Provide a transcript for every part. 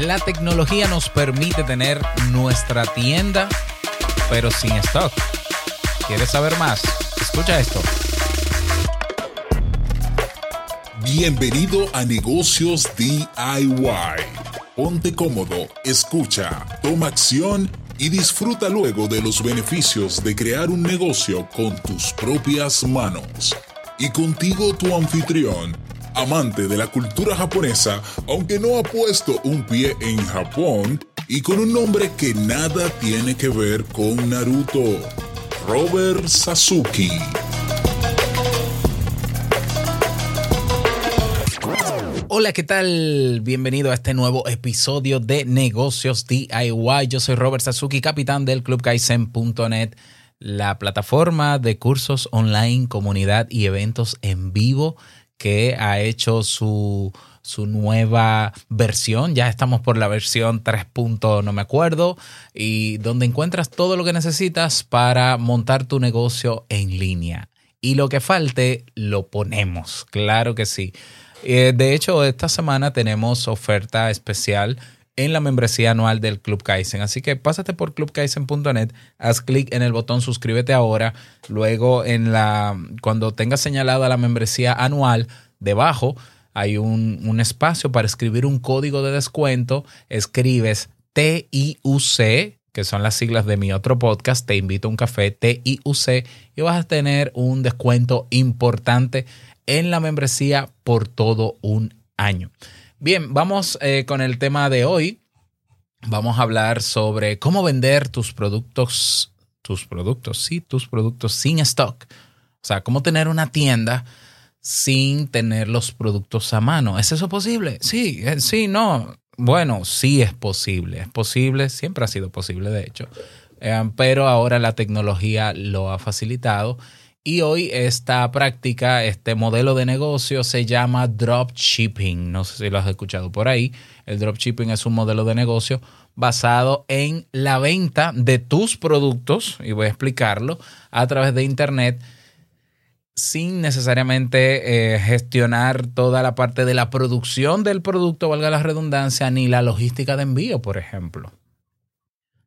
La tecnología nos permite tener nuestra tienda, pero sin stock. ¿Quieres saber más? Escucha esto. Bienvenido a Negocios DIY. Ponte cómodo, escucha, toma acción y disfruta luego de los beneficios de crear un negocio con tus propias manos. Y contigo tu anfitrión, amante de la cultura japonesa, aunque no ha puesto un pie en Japón, y con un nombre que nada tiene que ver con Naruto, Robert Sasuke. Hola, ¿qué tal? Bienvenido a este nuevo episodio de Negocios DIY. Yo soy Robert Sasuki, capitán del clubkaizen.net, la plataforma de cursos online, comunidad y eventos en vivo que ha hecho su, su nueva versión. Ya estamos por la versión 3. no me acuerdo. Y donde encuentras todo lo que necesitas para montar tu negocio en línea. Y lo que falte, lo ponemos. Claro que sí. Eh, de hecho, esta semana tenemos oferta especial en la membresía anual del Club Kaizen. Así que pásate por clubkaizen.net, haz clic en el botón suscríbete ahora, luego en la cuando tengas señalada la membresía anual, debajo hay un, espacio para escribir un código de descuento, escribes TIUC, que son las siglas de mi otro podcast, Te invito a un café, TIUC, y vas a tener un descuento importante en la membresía por todo un año. Bien, vamos eh, con el tema de hoy. Vamos a hablar sobre cómo vender tus productos, tus productos, sí, tus productos sin stock. O sea, cómo tener una tienda sin tener los productos a mano. ¿Es eso posible? Sí, eh, sí, no. Bueno, sí es posible. Es posible, siempre ha sido posible, de hecho. Eh, pero ahora la tecnología lo ha facilitado y hoy esta práctica, este modelo de negocio se llama dropshipping. No sé si lo has escuchado por ahí. El dropshipping es un modelo de negocio basado en la venta de tus productos, y voy a explicarlo, a través de Internet sin necesariamente eh, gestionar toda la parte de la producción del producto, valga la redundancia, ni la logística de envío, por ejemplo.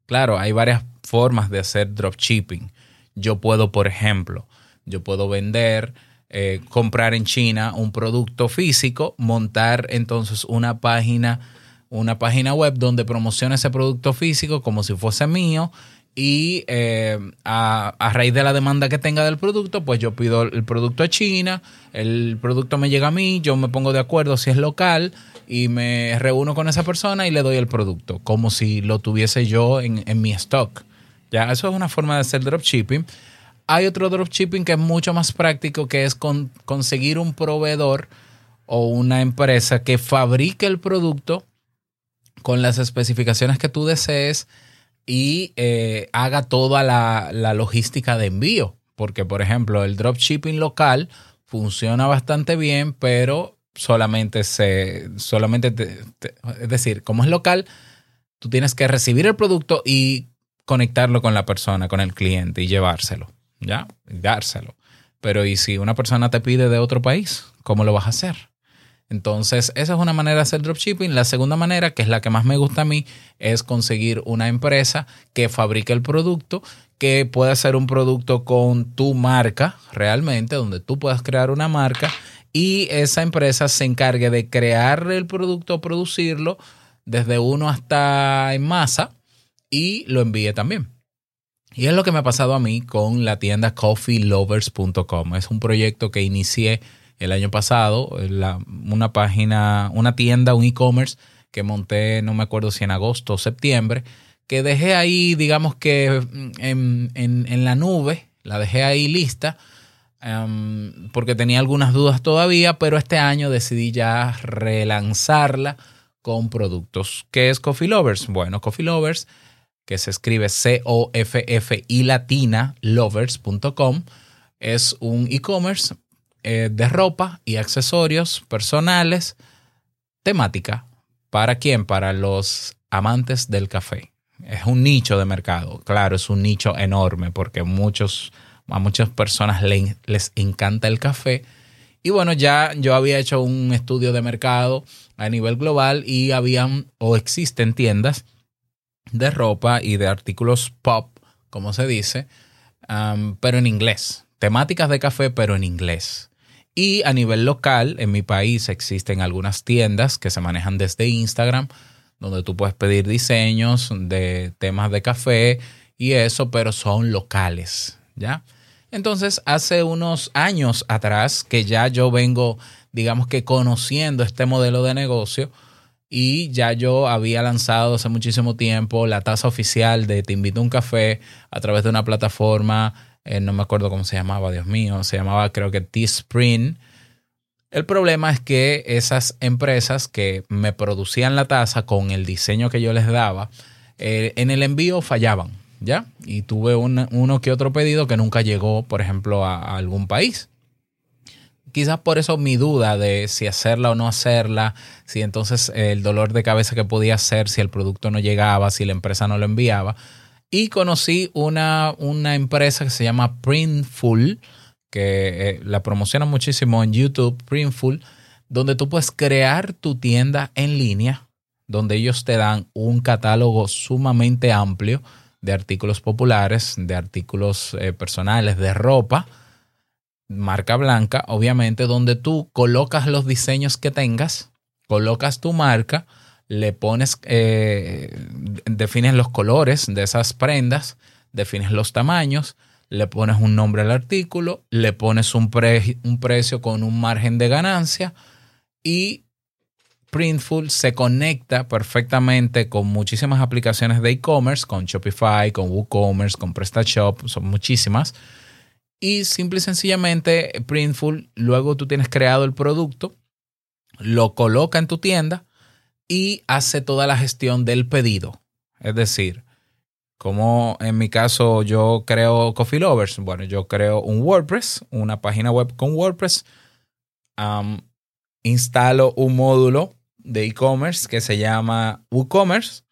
Claro, hay varias formas de hacer dropshipping. Yo puedo, por ejemplo, yo puedo vender, eh, comprar en China un producto físico, montar entonces una página, una página web donde promocione ese producto físico como si fuese mío y eh, a, a, raíz de la demanda que tenga del producto, pues yo pido el producto a China, el producto me llega a mí, yo me pongo de acuerdo si es local y me reúno con esa persona y le doy el producto, como si lo tuviese yo en, en mi stock. Ya, eso es una forma de hacer dropshipping. Hay otro dropshipping que es mucho más práctico, que es con, conseguir un proveedor o una empresa que fabrique el producto con las especificaciones que tú desees y eh, haga toda la, logística de envío. Porque, por ejemplo, el dropshipping local funciona bastante bien, pero solamente se. solamente es decir, como es local, tú tienes que recibir el producto y conectarlo con la persona, con el cliente y llevárselo. ¿Ya? Dárselo. Pero ¿y si una persona te pide de otro país? ¿Cómo lo vas a hacer? Entonces, esa es una manera de hacer dropshipping. La segunda manera, que es la que más me gusta a mí, es conseguir una empresa que fabrique el producto, que pueda ser un producto con tu marca realmente, donde tú puedas crear una marca y esa empresa se encargue de crear el producto, producirlo desde uno hasta en masa y lo envíe también. Y es lo que me ha pasado a mí con la tienda coffeelovers.com. Es un proyecto que inicié el año pasado, una página, una tienda, un e-commerce que monté, no me acuerdo si en agosto o septiembre, que dejé ahí, digamos que en, en, la nube, la dejé ahí lista, em, porque tenía algunas dudas todavía, pero este año decidí ya relanzarla con productos. ¿Qué es Coffee Lovers? Bueno, Coffee Lovers que se escribe C-O-F-F y latina lovers.com. Es un e-commerce eh, de ropa y accesorios personales, temática. ¿Para quién? Para los amantes del café. Es un nicho de mercado. Claro, es un nicho enorme porque muchos, a muchas personas les encanta el café. Y bueno, ya yo había hecho un estudio de mercado a nivel global y habían o existen tiendas de ropa y de artículos pop, como se dice, pero en inglés. Temáticas de café, pero en inglés. Y a nivel local, en mi país existen algunas tiendas que se manejan desde Instagram, donde tú puedes pedir diseños de temas de café y eso, pero son locales, ¿ya? Entonces, hace unos años atrás que ya yo vengo, digamos que conociendo este modelo de negocio y ya yo había lanzado hace muchísimo tiempo la tasa oficial de Te invito a un café a través de una plataforma eh, no me acuerdo cómo se llamaba, Dios mío, se llamaba creo que Teespring. El problema es que esas empresas que me producían la taza con el diseño que yo les daba, eh, en el envío fallaban, ¿ya? Y tuve uno que otro pedido que nunca llegó, por ejemplo, a, algún país. Quizás por eso mi duda de si hacerla o no hacerla, si entonces el dolor de cabeza que podía hacer, si el producto no llegaba, si la empresa no lo enviaba. Y conocí una, una empresa que se llama Printful, que eh, la promociona muchísimo en YouTube, Printful, donde tú puedes crear tu tienda en línea, donde ellos te dan un catálogo sumamente amplio de artículos populares, de artículos eh, personales, de ropa, marca blanca, obviamente, donde tú colocas los diseños que tengas, colocas tu marca, le pones, eh, defines los colores de esas prendas, defines los tamaños, le pones un nombre al artículo, le pones un, un precio con un margen de ganancia y Printful se conecta perfectamente con muchísimas aplicaciones de e-commerce, con Shopify, con WooCommerce, con PrestaShop, son muchísimas. Y simple y sencillamente, Printful, luego tú tienes creado el producto, lo coloca en tu tienda, y hace toda la gestión del pedido. Es decir, como en mi caso yo creo Coffee Lovers, bueno, yo creo un WordPress, una página web con WordPress, instalo un módulo de e-commerce que se llama WooCommerce,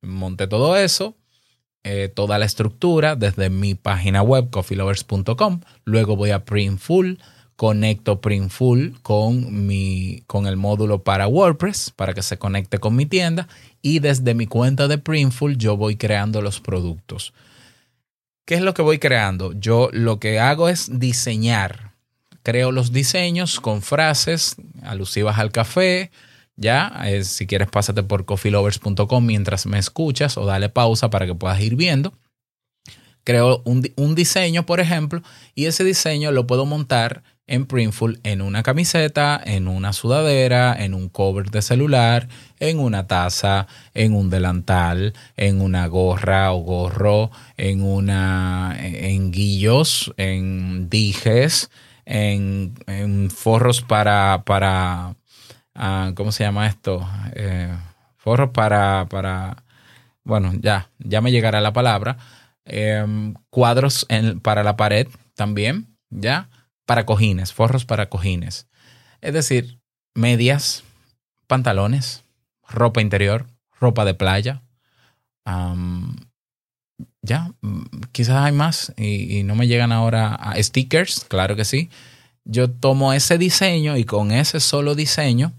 monté todo eso, eh, toda la estructura desde mi página web coffeelovers.com, luego voy a Printful, conecto Printful con, mi, con el módulo para WordPress para que se conecte con mi tienda y desde mi cuenta de Printful yo voy creando los productos. ¿Qué es lo que voy creando? Yo lo que hago es diseñar. Creo los diseños con frases alusivas al café. Ya, si quieres pásate por coffeelovers.com mientras me escuchas o dale pausa para que puedas ir viendo. Creo un, un, diseño, por ejemplo, y ese diseño lo puedo montar en Printful en una camiseta, en una sudadera, en un cover de celular, en una taza, en un delantal, en una gorra o gorro, en una en guillos, en dijes, en, forros para para ah, ¿cómo se llama esto? Eh, forros para para bueno, ya ya me llegará la palabra. Em, cuadros para la pared también, ¿ya? para cojines, forros para cojines. Es decir, medias, pantalones, ropa interior, ropa de playa. ya, mm, quizás hay más y, no me llegan ahora a stickers, claro que sí. Yo tomo ese diseño y con ese solo diseño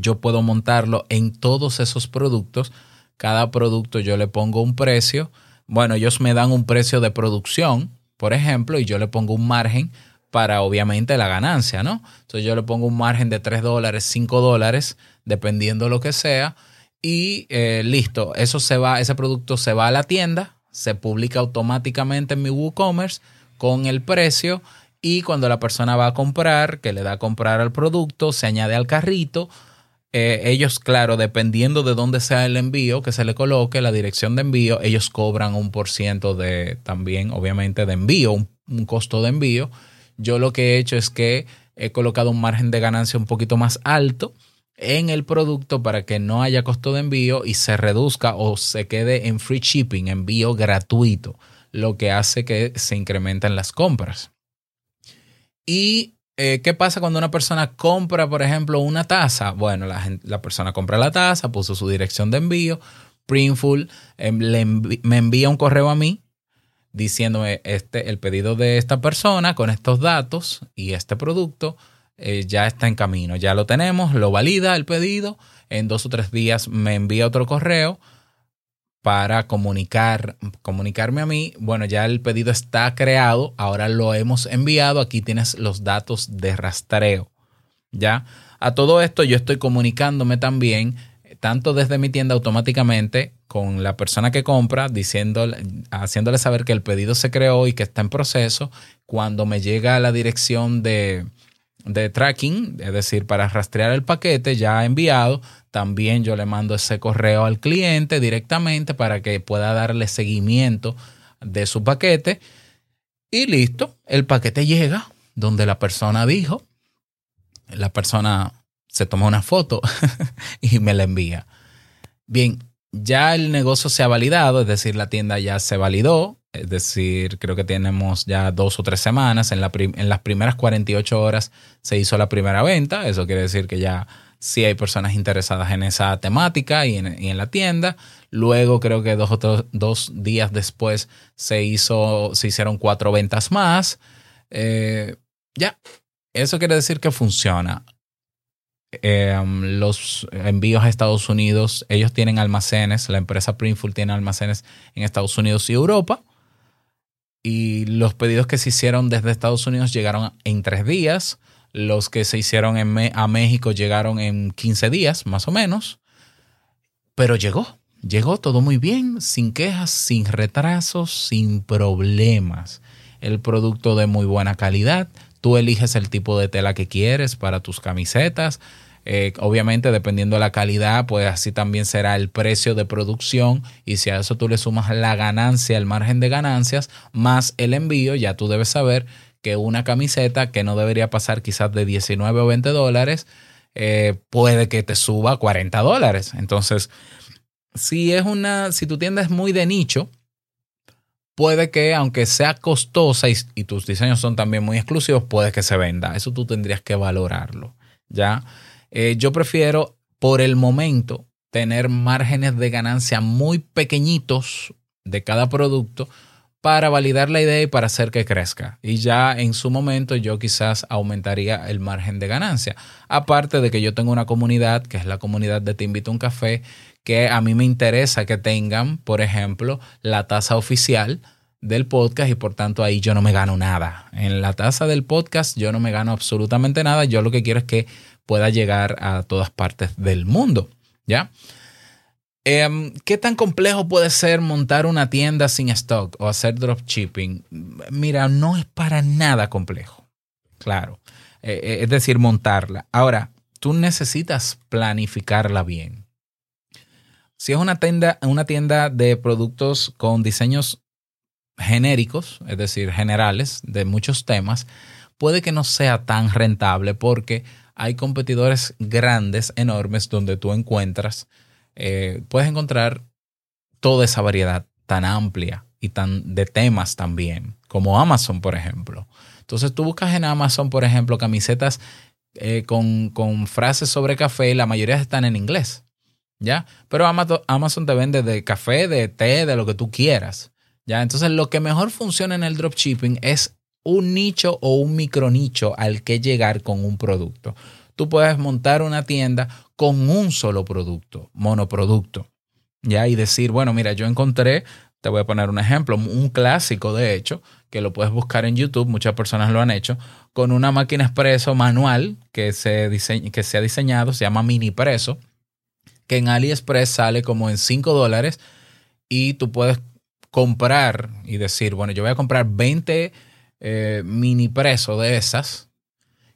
yo puedo montarlo en todos esos productos. Cada producto yo le pongo un precio. Bueno, ellos me dan un precio de producción, por ejemplo, y yo le pongo un margen para obviamente la ganancia, ¿no? Entonces yo le pongo un margen de 3 dólares, 5 dólares, dependiendo lo que sea, y eh, listo, eso se va, ese producto se va a la tienda, se publica automáticamente en mi WooCommerce con el precio y cuando la persona va a comprar, que le da a comprar al producto, se añade al carrito. Eh, ellos, claro, dependiendo de dónde sea el envío que se le coloque, la dirección de envío, ellos cobran un por ciento de también, obviamente, de envío, un costo de envío yo lo que he hecho es que he colocado un margen de ganancia un poquito más alto en el producto para que no haya costo de envío y se reduzca o se quede en free shipping, envío gratuito, lo que hace que se incrementen las compras. ¿Y eh, qué pasa cuando una persona compra, por ejemplo, una taza? Bueno, la, persona compra la taza, puso su dirección de envío, Printful em, me envía un correo a mí diciéndome este, el pedido de esta persona con estos datos y este producto eh, ya está en camino, ya lo tenemos, lo valida el pedido, en dos o tres días me envía otro correo para comunicar, comunicarme a mí, bueno, ya el pedido está creado, ahora lo hemos enviado, aquí tienes los datos de rastreo, ¿ya? A todo esto yo estoy comunicándome también, tanto desde mi tienda automáticamente con la persona que compra, diciéndole, haciéndole saber que el pedido se creó y que está en proceso, cuando me llega la dirección de, de tracking, es decir, para rastrear el paquete ya enviado, también yo le mando ese correo al cliente directamente para que pueda darle seguimiento de su paquete. Y listo, el paquete llega donde la persona dijo, la persona se toma una foto y me la envía. Bien, ya el negocio se ha validado, es decir, la tienda ya se validó, es decir, creo que tenemos ya dos o tres semanas. En, las primeras 48 horas se hizo la primera venta. Eso quiere decir que ya sí hay personas interesadas en esa temática y en, la tienda. Luego creo que dos, o dos días después se, hizo, se hicieron cuatro ventas más. Eh, ya, eso quiere decir que funciona. Em, los envíos a Estados Unidos, ellos tienen almacenes, la empresa Printful tiene almacenes en Estados Unidos y Europa y los pedidos que se hicieron desde Estados Unidos llegaron en tres días. Los que se hicieron en a México llegaron en 15 días, más o menos. Pero llegó, llegó todo muy bien, sin quejas, sin retrasos, sin problemas. El producto de muy buena calidad. Tú eliges el tipo de tela que quieres para tus camisetas. Eh, obviamente, dependiendo de la calidad, pues así también será el precio de producción. Y si a eso tú le sumas la ganancia, el margen de ganancias, más el envío, ya tú debes saber que una camiseta que no debería pasar quizás de 19 o 20 dólares, eh, puede que te suba a 40 dólares. Entonces, si es una, si tu tienda es muy de nicho, puede que aunque sea costosa y, y, tus diseños son también muy exclusivos, puede que se venda. Eso tú tendrías que valorarlo, ¿ya? Eh, yo prefiero por el momento tener márgenes de ganancia muy pequeñitos de cada producto para validar la idea y para hacer que crezca. Y ya en su momento yo quizás aumentaría el margen de ganancia. Aparte de que yo tengo una comunidad, que es la comunidad de Te Invito a un Café, que a mí me interesa que tengan, por ejemplo, la tasa oficial del podcast y por tanto ahí yo no me gano nada. En la tasa del podcast yo no me gano absolutamente nada. Yo lo que quiero es que pueda llegar a todas partes del mundo. ¿Ya? Em, ¿Qué tan complejo puede ser montar una tienda sin stock o hacer dropshipping? Mira, no es para nada complejo. Claro. Eh, eh, es decir, montarla. Ahora, tú necesitas planificarla bien. Si es una tienda, una tienda de productos con diseños genéricos, es decir, generales de muchos temas, puede que no sea tan rentable porque hay competidores grandes, enormes, donde tú encuentras, eh, puedes encontrar toda esa variedad tan amplia y tan de temas también, como Amazon, por ejemplo. Entonces tú buscas en Amazon, por ejemplo, camisetas eh, con, con, frases sobre café y la mayoría están en inglés. ¿Ya? Pero Amazon te vende de café, de té, de lo que tú quieras. ¿Ya? Entonces lo que mejor funciona en el dropshipping es un nicho o un micronicho al que llegar con un producto. Tú puedes montar una tienda con un solo producto, monoproducto. ¿ya? Y decir, bueno, mira, yo encontré, te voy a poner un ejemplo, un clásico de hecho, que lo puedes buscar en YouTube, muchas personas lo han hecho, con una máquina expreso manual que se, que se ha diseñado, se llama mini preso, que en AliExpress sale como en 5 dólares y tú puedes comprar y decir, bueno, yo voy a comprar 20 eh, mini preso de esas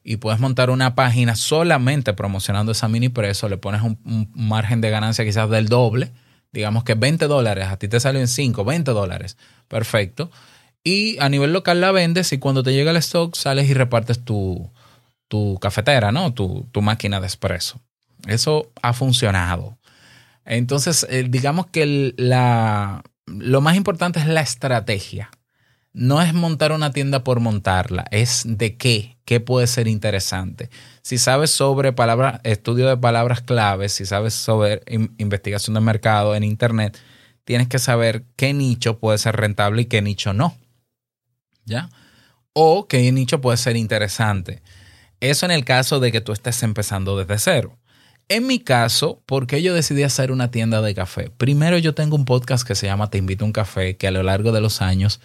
y puedes montar una página solamente promocionando esa mini preso, le pones un, margen de ganancia quizás del doble, digamos que 20 dólares, a ti te salen 5, 20 dólares, perfecto. Y a nivel local la vendes y cuando te llega el stock sales y repartes tu, tu cafetera, ¿no? Tu, tu máquina de espresso. Eso ha funcionado. Entonces, eh, digamos que la, lo más importante es la estrategia no es montar una tienda por montarla, es de qué, qué puede ser interesante. Si sabes sobre palabras, estudio de palabras claves, si sabes sobre investigación de mercado en Internet, tienes que saber qué nicho puede ser rentable y qué nicho no. ¿Ya? O qué nicho puede ser interesante. Eso en el caso de que tú estés empezando desde cero. En mi caso, ¿por qué yo decidí hacer una tienda de café? Primero, yo tengo un podcast que se llama Te invito a un café, que a lo largo de los años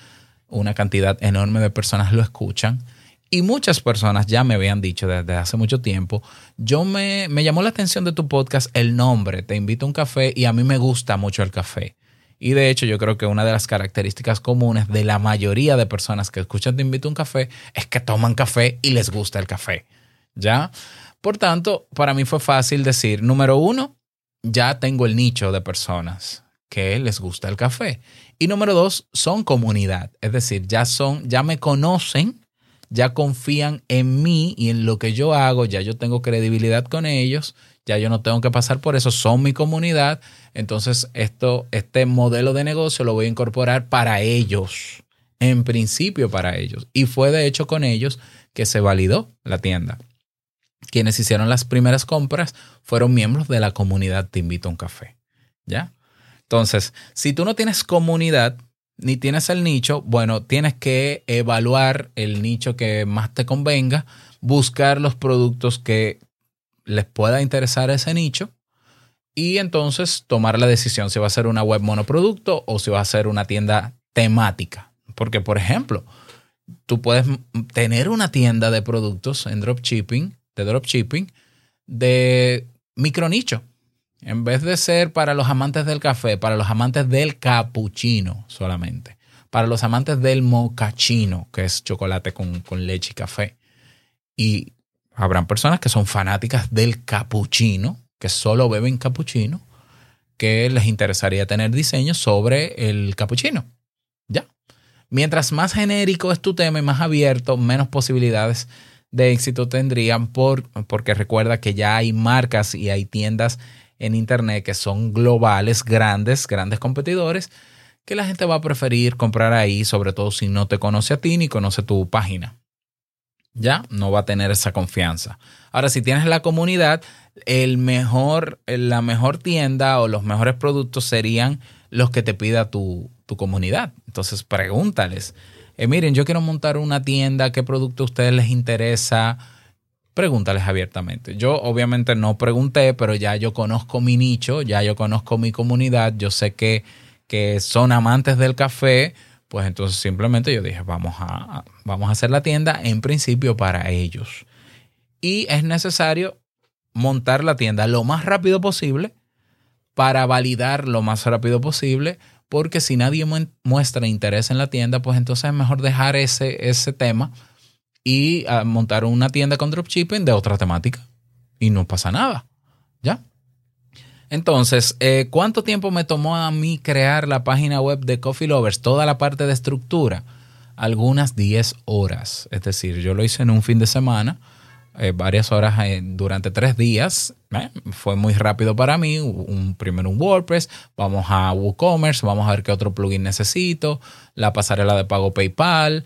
una cantidad enorme de personas lo escuchan. Y muchas personas ya me habían dicho desde hace mucho tiempo, yo me, me llamó la atención de tu podcast el nombre, Te invito a un café, y a mí me gusta mucho el café. Y de hecho yo creo que una de las características comunes de la mayoría de personas que escuchan Te invito a un café es que toman café y les gusta el café. ¿Ya? Por tanto, para mí fue fácil decir, número uno, ya tengo el nicho de personas que les gusta el café. Y número dos, son comunidad. Es decir, ya son, ya me conocen, ya confían en mí y en lo que yo hago, ya yo tengo credibilidad con ellos, ya yo no tengo que pasar por eso, son mi comunidad. Entonces, esto, este modelo de negocio lo voy a incorporar para ellos, en principio para ellos. Y fue de hecho con ellos que se validó la tienda quienes hicieron las primeras compras fueron miembros de la comunidad Te invito a un café. ¿Ya? Entonces, si tú no tienes comunidad ni tienes el nicho, bueno, tienes que evaluar el nicho que más te convenga, buscar los productos que les pueda interesar ese nicho y entonces tomar la decisión si va a ser una web monoproducto o si va a ser una tienda temática. Porque, por ejemplo, tú puedes tener una tienda de productos en dropshipping de dropshipping de micronicho. En vez de ser para los amantes del café, para los amantes del cappuccino solamente. Para los amantes del mocachino, que es chocolate con, con leche y café. Y habrán personas que son fanáticas del cappuccino, que solo beben cappuccino, que les interesaría tener diseños sobre el cappuccino. Ya. Mientras más genérico es tu tema y más abierto, menos posibilidades de éxito tendrían por, porque recuerda que ya hay marcas y hay tiendas en Internet que son globales, grandes, grandes competidores, que la gente va a preferir comprar ahí, sobre todo si no te conoce a ti ni conoce tu página. Ya no va a tener esa confianza. Ahora, si tienes la comunidad, el mejor, la mejor tienda o los mejores productos serían los que te pida tu, tu comunidad. Entonces, pregúntales eh, miren, yo quiero montar una tienda, ¿qué producto a ustedes les interesa? Pregúntales abiertamente. Yo obviamente no pregunté, pero ya yo conozco mi nicho, ya yo conozco mi comunidad, yo sé que, que son amantes del café, pues entonces simplemente yo dije, vamos a, vamos a hacer la tienda en principio para ellos. Y es necesario montar la tienda lo más rápido posible para validar lo más rápido posible porque si nadie muestra interés en la tienda, pues entonces es mejor dejar ese, ese tema y ah, montar una tienda con dropshipping de otra temática y no pasa nada. ¿Ya? Entonces, eh, ¿cuánto tiempo me tomó a mí crear la página web de Coffee Lovers? Toda la parte de estructura. Algunas 10 horas. Es decir, yo lo hice en un fin de semana eh, varias horas eh, durante tres días. ¿eh? Fue muy rápido para mí. Un, primero un WordPress, vamos a WooCommerce, vamos a ver qué otro plugin necesito, la pasarela de pago PayPal,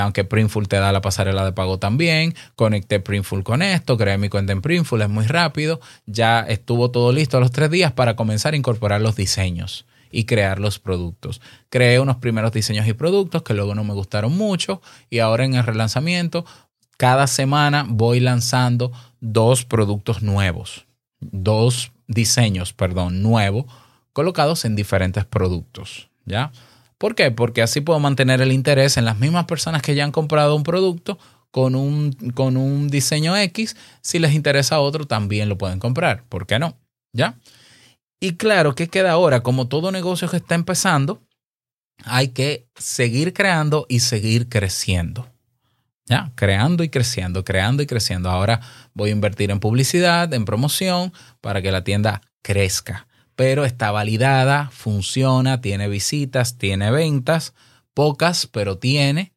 aunque Printful te da la pasarela de pago también. Conecté Printful con esto, creé mi cuenta en Printful, es muy rápido. Ya estuvo todo listo a los tres días para comenzar a incorporar los diseños y crear los productos. Creé unos primeros diseños y productos que luego no me gustaron mucho y ahora en el relanzamiento cada semana voy lanzando dos productos nuevos, dos diseños, perdón, nuevos, colocados en diferentes productos, ¿ya? ¿Por qué? Porque así puedo mantener el interés en las mismas personas que ya han comprado un producto con un, con un diseño X. Si les interesa otro, también lo pueden comprar. ¿Por qué no? ¿Ya? Y claro, ¿qué queda ahora? Como todo negocio que está empezando, hay que seguir creando y seguir creciendo. Ya, creando y creciendo, creando y creciendo. Ahora voy a invertir en publicidad, en promoción, para que la tienda crezca. Pero está validada, funciona, tiene visitas, tiene ventas, pocas, pero tiene.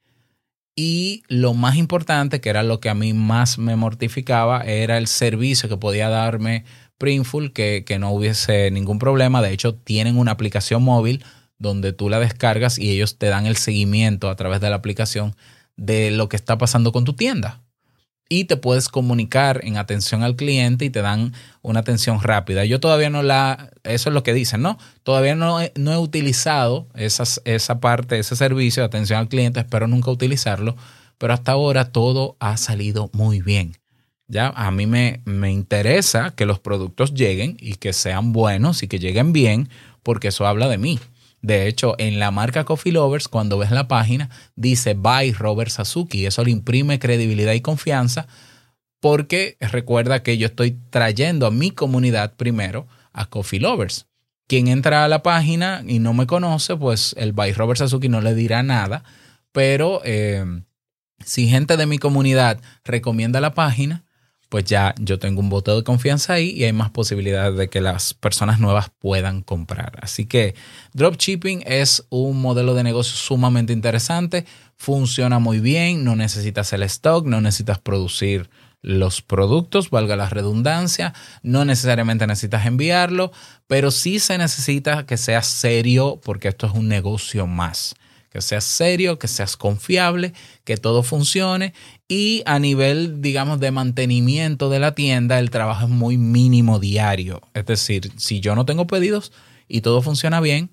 Y lo más importante, que era lo que a mí más me mortificaba, era el servicio que podía darme Printful, que, que no hubiese ningún problema. De hecho, tienen una aplicación móvil donde tú la descargas y ellos te dan el seguimiento a través de la aplicación de lo que está pasando con tu tienda. Y te puedes comunicar en atención al cliente y te dan una atención rápida. Yo todavía no la, eso es lo que dicen, ¿no? Todavía no he, no he utilizado esa parte, ese servicio de atención al cliente, espero nunca utilizarlo, pero hasta ahora todo ha salido muy bien. Ya a mí me, me interesa que los productos lleguen y que sean buenos y que lleguen bien, porque eso habla de mí. De hecho, en la marca Coffee Lovers, cuando ves la página, dice by Robert Sasuki. Eso le imprime credibilidad y confianza porque recuerda que yo estoy trayendo a mi comunidad primero a Coffee Lovers. Quien entra a la página y no me conoce, pues el by Robert Sasuki no le dirá nada, pero eh, si gente de mi comunidad recomienda la página, pues ya yo tengo un voto de confianza ahí y hay más posibilidades de que las personas nuevas puedan comprar. Así que dropshipping es un modelo de negocio sumamente interesante, funciona muy bien, no necesitas el stock, no necesitas producir los productos, valga la redundancia, no necesariamente necesitas enviarlo, pero sí se necesita que seas serio porque esto es un negocio más que seas serio, que seas confiable, que todo funcione y a nivel, digamos, de mantenimiento de la tienda, el trabajo es muy mínimo diario. Es decir, si yo no tengo pedidos y todo funciona bien,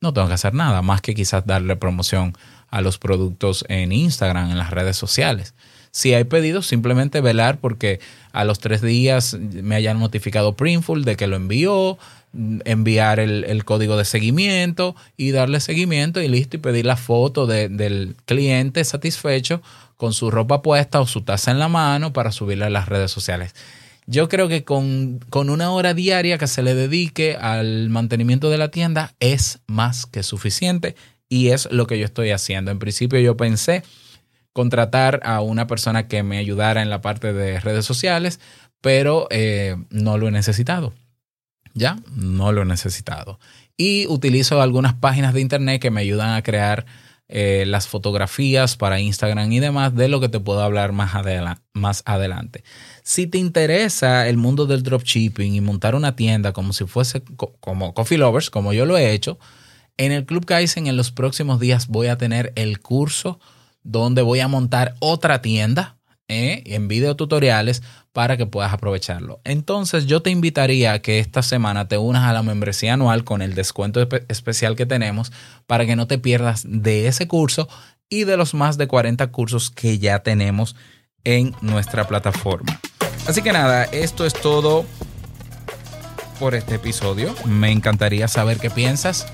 no tengo que hacer nada más que quizás darle promoción a los productos en Instagram, en las redes sociales. Si hay pedidos, simplemente velar porque a los tres días me hayan notificado Printful de que lo envió, enviar el, código de seguimiento y darle seguimiento y listo y pedir la foto del cliente satisfecho con su ropa puesta o su taza en la mano para subirla a las redes sociales. Yo creo que con, con una hora diaria que se le dedique al mantenimiento de la tienda es más que suficiente y es lo que yo estoy haciendo. En principio yo pensé contratar a una persona que me ayudara en la parte de redes sociales, pero eh, no lo he necesitado. Ya, no lo he necesitado. Y utilizo algunas páginas de internet que me ayudan a crear eh, las fotografías para Instagram y demás, de lo que te puedo hablar más, más adelante. Si te interesa el mundo del dropshipping y montar una tienda como si fuese como Coffee Lovers, como yo lo he hecho, en el Club Kaizen en los próximos días voy a tener el curso donde voy a montar otra tienda ¿eh? en videotutoriales para que puedas aprovecharlo. Entonces yo te invitaría a que esta semana te unas a la membresía anual con el descuento especial que tenemos para que no te pierdas de ese curso y de los más de 40 cursos que ya tenemos en nuestra plataforma. Así que nada, esto es todo por este episodio. Me encantaría saber qué piensas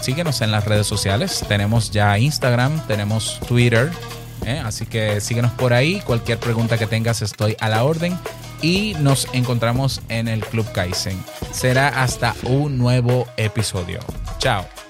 síguenos en las redes sociales. Tenemos ya Instagram, tenemos Twitter. ¿Eh? Así que síguenos por ahí. Cualquier pregunta que tengas estoy a la orden. Y nos encontramos en el Club Kaizen. Será hasta un nuevo episodio. Chao.